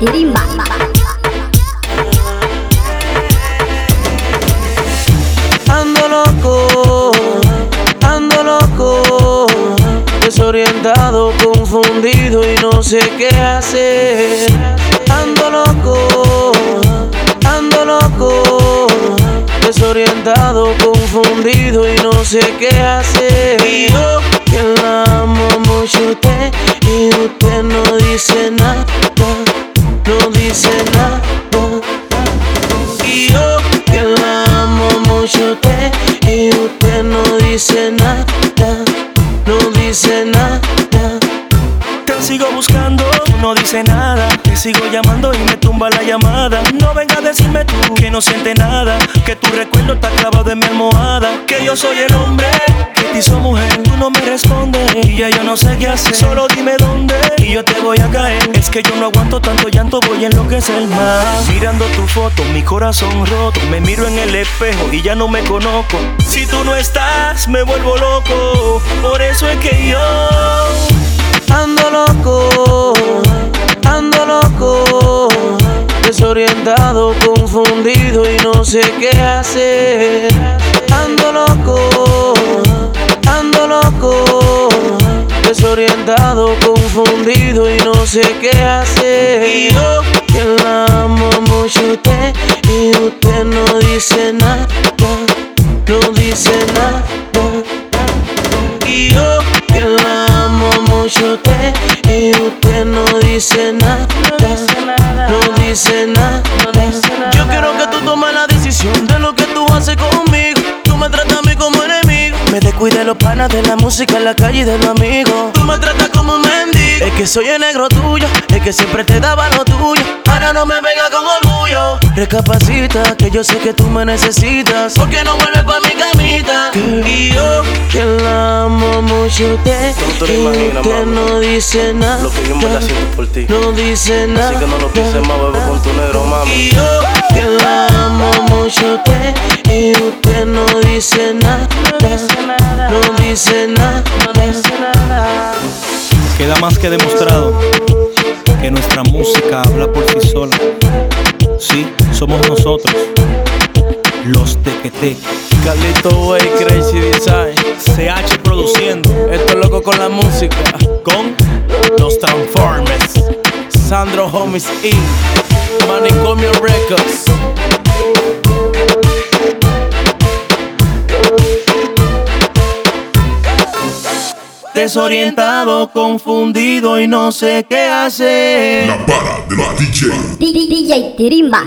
Ando loco, ando loco, desorientado, confundido y no sé qué hacer. Ando loco, ando loco, desorientado, confundido y no sé qué hacer. Y yo que la amo mucho a usted y usted no dice nada, y usted no dice nada, no dice nada. Te sigo buscando, tú no dice nada. Te sigo llamando y me tumba la llamada. No venga a decirme tú que no siente nada. Que tu recuerdo está clavado en mi almohada. Que yo soy el hombre que te hizo mujer. Tú no me respondes y ya yo no sé qué hacer. Solo dime dónde y yo te voy a caer. Es que yo no aguanto tanto llanto, voy a enloquecer más. Mirando tu foto, mi corazón roto. Me miro en el espejo y ya no me conozco. Si tú no estás, me vuelvo loco. Por eso es que yo. Ando loco, ando loco, desorientado, confundido y no sé qué hacer. Ando loco, confundido y no sé qué hacer. Y yo que la amo mucho a usted y usted no dice nada, no dice nada. Y yo que la amo mucho a usted y usted no dice nada, no dice nada. Yo quiero que tú tomes la decisión de lo que Me descuide los panas de la música en la calle y de los amigos. Tú me tratas como un mendigo. Es que soy el negro tuyo, es que siempre te daba lo tuyo. Ahora no me venga con orgullo. Recapacita, que yo sé que tú me necesitas. Porque no vuelves pa' mi camita. Y yo que la amo mucho a usted. Tú no te lo y imaginas, usted mami. no dice nada. Lo que yo en verdad siento por ti. No dice nada. Así que no lo pienses más, bebé, con tu negro, mami. Y yo que la amo mucho a usted y usted no dice nada. No dice nada. Queda más que demostrado que nuestra música habla por sí sola. Sí, somos nosotros, los Tequete. Carlito Way, Crazy Design. CH produciendo Esto es loco con la música. con los Transformers. Sandro Homies Inc. Manicomio Records. Desorientado, confundido y no sé qué hacer. La para de la DJ. DJ Tirimba.